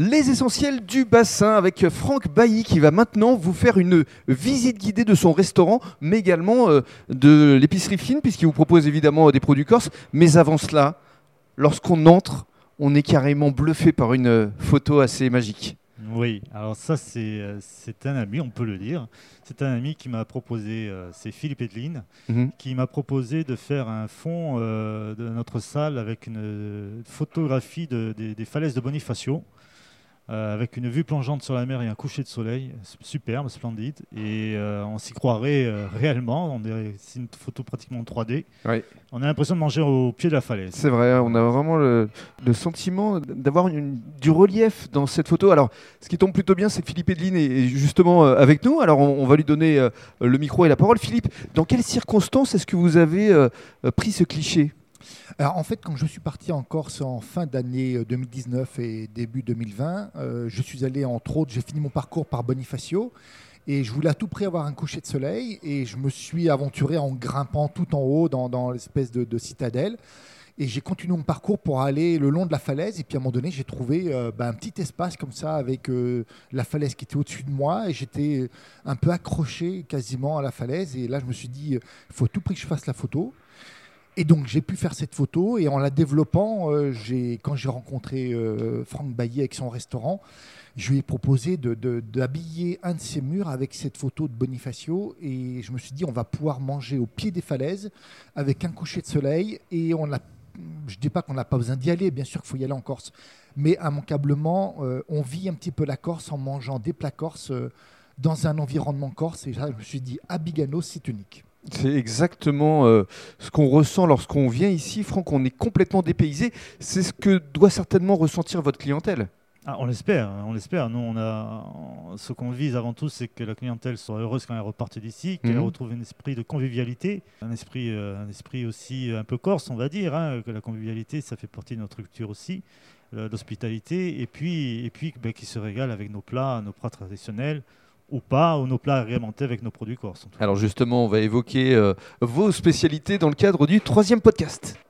Les essentiels du bassin avec Franck Bailly qui va maintenant vous faire une visite guidée de son restaurant, mais également euh, de l'épicerie fine, puisqu'il vous propose évidemment des produits corses. Mais avant cela, lorsqu'on entre, on est carrément bluffé par une photo assez magique. Oui, alors ça c'est euh, c'est un ami, on peut le dire. C'est un ami qui m'a proposé, euh, c'est Philippe Edline, Mhm. qui m'a proposé de faire un fond euh, de notre salle avec une photographie de- des, des falaises de Bonifacio, euh, avec une vue plongeante sur la mer et un coucher de soleil, superbe, splendide. Et euh, on s'y croirait euh, réellement, on c'est une photo pratiquement en 3D. Ouais. On a l'impression de manger au pied de la falaise. C'est vrai, on a vraiment le, le sentiment d'avoir une- du relief dans cette photo. Alors, ce qui tombe plutôt bien, c'est que Philippe Edline est justement avec nous. Alors, on, on va lui donner le micro et la parole. Philippe, dans quelles circonstances est-ce que vous avez pris ce cliché? Alors en fait, quand je suis parti en Corse en fin d'année euh, 2019 et début 2020, euh, je suis allé entre autres, j'ai fini mon parcours par Bonifacio et je voulais à tout prix avoir un coucher de soleil et je me suis aventuré en grimpant tout en haut dans, l'espèce de, de citadelle. Et j'ai continué mon parcours pour aller le long de la falaise. Et puis à un moment donné, j'ai trouvé euh, bah, un petit espace comme ça avec euh, la falaise qui était au-dessus de moi. Et j'étais un peu accroché quasiment à la falaise. Et là, je me suis dit, il faut à tout prix que je fasse la photo. Et donc j'ai pu faire cette photo et en la développant, euh, quand j'ai rencontré euh, Franck Bailly avec son restaurant, je lui ai proposé de- de- d'habiller un de ses murs avec cette photo de Bonifacio et je me suis dit on va pouvoir manger au pied des falaises avec un coucher de soleil et on a, je dis pas qu'on n'a pas besoin d'y aller, bien sûr qu'il faut y aller en Corse, mais immanquablement euh, on vit un petit peu la Corse en mangeant des plats corses euh, dans un environnement corse et là je me suis dit à Bigano c'est unique. C'est exactement euh, ce qu'on ressent lorsqu'on vient ici. Franck, on est complètement dépaysé. C'est ce que doit certainement ressentir votre clientèle. Ah, on l'espère, on l'espère. Nous, on a, ce qu'on vise avant tout, c'est que la clientèle soit heureuse quand elle reparte d'ici, qu'elle Mhm. retrouve un esprit de convivialité, un esprit, euh, un esprit aussi un peu corse, on va dire, hein, que la convivialité, ça fait partie de notre culture aussi, euh, l'hospitalité, et puis, et puis ben, qui se régale avec nos plats, nos plats traditionnels, ou pas, ou nos plats agrémentés avec nos produits corses. Alors justement, on va évoquer euh, vos spécialités dans le cadre du troisième podcast.